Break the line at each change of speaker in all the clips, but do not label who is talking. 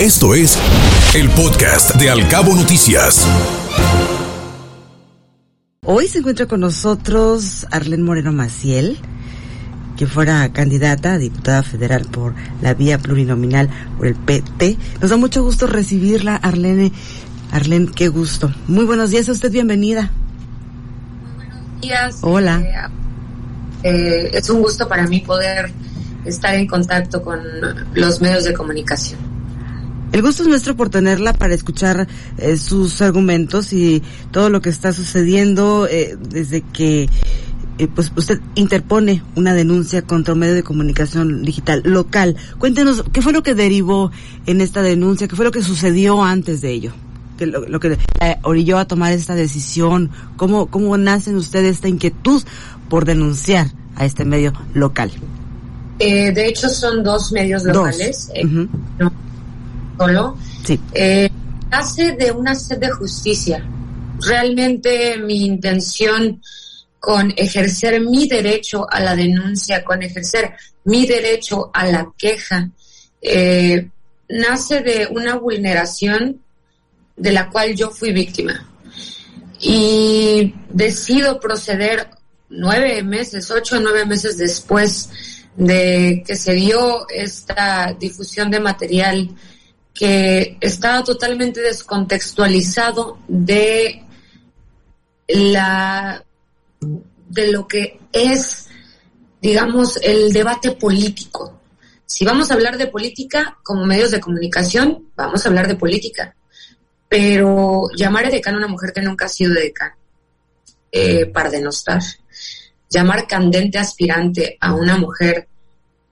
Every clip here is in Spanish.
Esto es el podcast de Alcabo Noticias.
Hoy se encuentra con nosotros Arlene Moreno Maciel, que fuera candidata a diputada federal por la vía plurinominal por el PT. Nos da mucho gusto recibirla, Arlene. Arlene, qué gusto. Muy buenos días, a usted bienvenida.
Muy buenos días.
Hola.
Eh, eh, es un gusto para mí poder estar en contacto con los medios de comunicación.
El gusto es nuestro por tenerla para escuchar eh, sus argumentos y todo lo que está sucediendo eh, desde que eh, pues usted interpone una denuncia contra un medio de comunicación digital local. Cuéntenos, ¿qué fue lo que derivó en esta denuncia? ¿Qué fue lo que sucedió antes de ello? ¿Qué, lo, lo, que orilló a tomar esta decisión? ¿Cómo, ¿Cómo nace en usted esta inquietud por denunciar a este medio local?
Eh, de hecho, son dos medios locales.
Dos. Uh -huh.
no, solo.
Sí.
Eh, nace de una sed de justicia. Realmente mi intención con ejercer mi derecho a la denuncia, con ejercer mi derecho a la queja, eh, nace de una vulneración de la cual yo fui víctima. Y decido proceder nueve meses, ocho o nueve meses después de que se dio esta difusión de material que estaba totalmente descontextualizado de la de lo que es digamos el debate político. Si vamos a hablar de política como medios de comunicación, vamos a hablar de política. Pero llamar a decano a una mujer que nunca ha sido decano eh, para denostar llamar candente aspirante a una mujer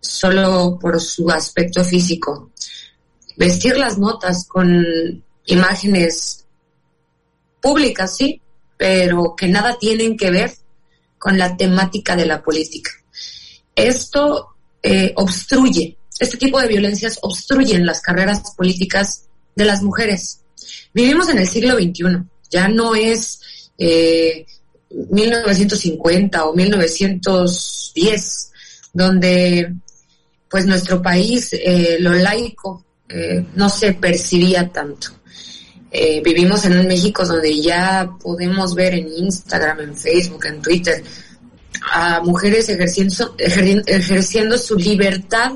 solo por su aspecto físico, vestir las notas con imágenes públicas, sí, pero que nada tienen que ver con la temática de la política. Esto eh, obstruye, este tipo de violencias obstruyen las carreras políticas de las mujeres. Vivimos en el siglo XXI, ya no es... Eh, 1950 o 1910, donde pues nuestro país, eh, lo laico, eh, no se percibía tanto. Eh, vivimos en un México donde ya podemos ver en Instagram, en Facebook, en Twitter, a mujeres ejerciendo, ejerciendo su libertad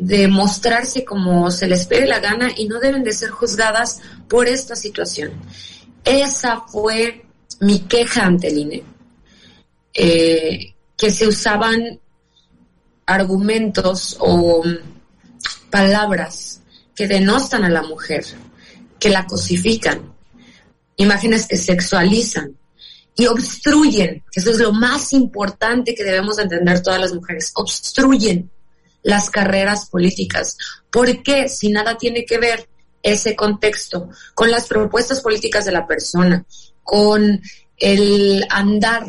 de mostrarse como se les pegue la gana y no deben de ser juzgadas por esta situación. Esa fue mi queja ante el INE, eh, que se usaban argumentos o palabras que denostan a la mujer, que la cosifican, imágenes que sexualizan y obstruyen, que eso es lo más importante que debemos entender todas las mujeres, obstruyen las carreras políticas. ¿Por qué? Si nada tiene que ver ese contexto con las propuestas políticas de la persona, con el andar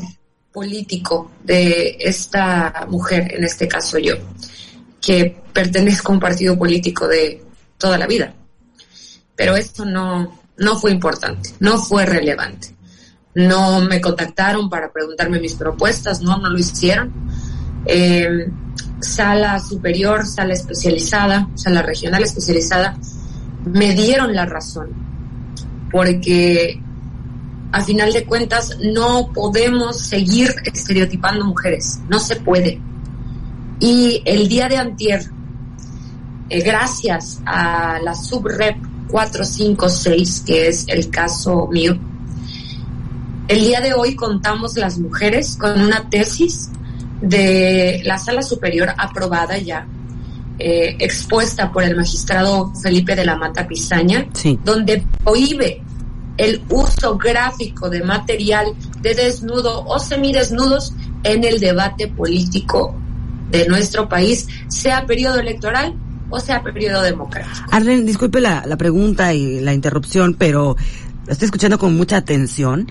político de esta mujer, en este caso yo, que pertenezco a un partido político de toda la vida. Pero esto no, no fue importante, no fue relevante. No me contactaron para preguntarme mis propuestas, no, no lo hicieron. Eh, sala superior, sala especializada, sala regional especializada, me dieron la razón, porque a final de cuentas no podemos seguir estereotipando mujeres, no se puede. Y el día de antier, eh, gracias a la subrep 456, que es el caso mío, el día de hoy contamos las mujeres con una tesis de la sala superior aprobada ya, eh, expuesta por el magistrado Felipe de la Mata Pizaña,
sí.
donde prohíbe el uso gráfico de material de desnudo o semidesnudos en el debate político de nuestro país, sea periodo electoral o sea periodo democrático.
Arlen, disculpe la, pregunta y la interrupción, pero la estoy escuchando con mucha atención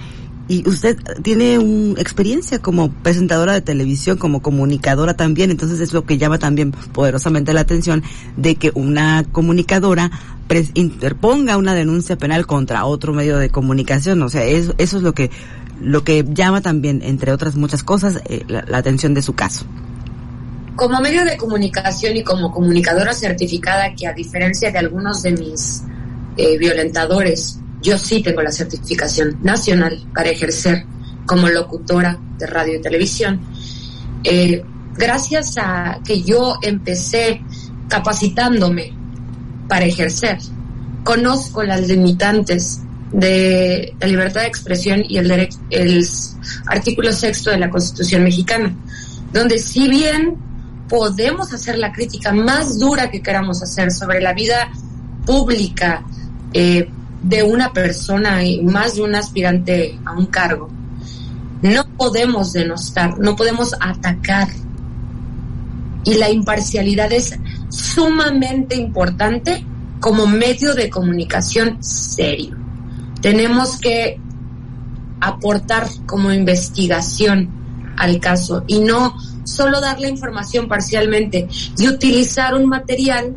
y usted tiene una experiencia como presentadora de televisión, como comunicadora también, entonces es lo que llama también poderosamente la atención de que una comunicadora interponga una denuncia penal contra otro medio de comunicación, o sea, eso, eso es lo que lo que llama también, entre otras muchas cosas, eh, la, la, atención de su caso.
Como medio de comunicación y como comunicadora certificada, que a diferencia de algunos de mis eh, violentadores, yo sí tengo la certificación nacional para ejercer como locutora de radio y televisión. Eh, gracias a que yo empecé capacitándome para ejercer, conozco las limitantes de la libertad de expresión y el, derecho, el artículo sexto de la Constitución mexicana, donde si bien podemos hacer la crítica más dura que queramos hacer sobre la vida pública eh, de una persona y más de un aspirante a un cargo, no podemos denostar, no podemos atacar. Y la imparcialidad es sumamente importante como medio de comunicación serio. Tenemos que aportar como investigación al caso y no solo dar la información parcialmente y utilizar un material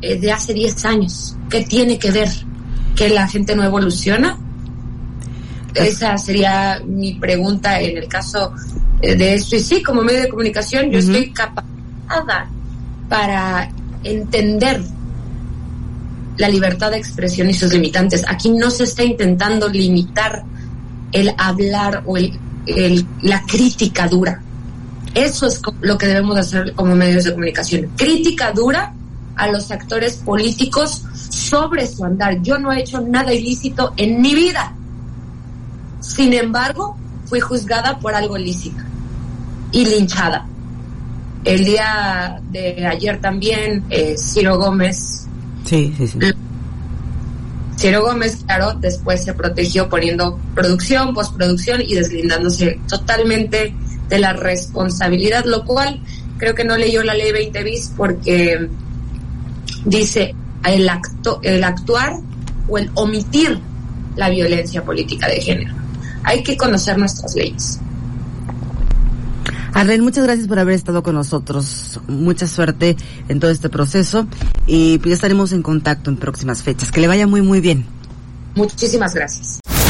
eh, de hace 10 años. ¿Qué tiene que ver? ¿Que la gente no evoluciona? Esa sería mi pregunta en el caso eh, de esto. Y sí, como medio de comunicación, yo estoy capacitada para entender la libertad de expresión y sus limitantes. Aquí no se está intentando limitar el hablar o el, la crítica dura. Eso es lo que debemos hacer como medios de comunicación. Crítica dura a los actores políticos sobre su andar. Yo no he hecho nada ilícito en mi vida. Sin embargo, fui juzgada por algo ilícito y linchada. El día de ayer también, eh, Ciro Gómez.
Sí, sí, sí.
Ciro Gómez, claro, después se protegió poniendo producción, postproducción y deslindándose totalmente de la responsabilidad, lo cual creo que no leyó la ley 20 bis porque dice el, acto, el actuar o el omitir la violencia política de género. Hay que conocer nuestras leyes.
Arlen, muchas gracias por haber estado con nosotros. Mucha suerte en todo este proceso y pues ya estaremos en contacto en próximas fechas. Que le vaya muy, muy bien.
Muchísimas gracias.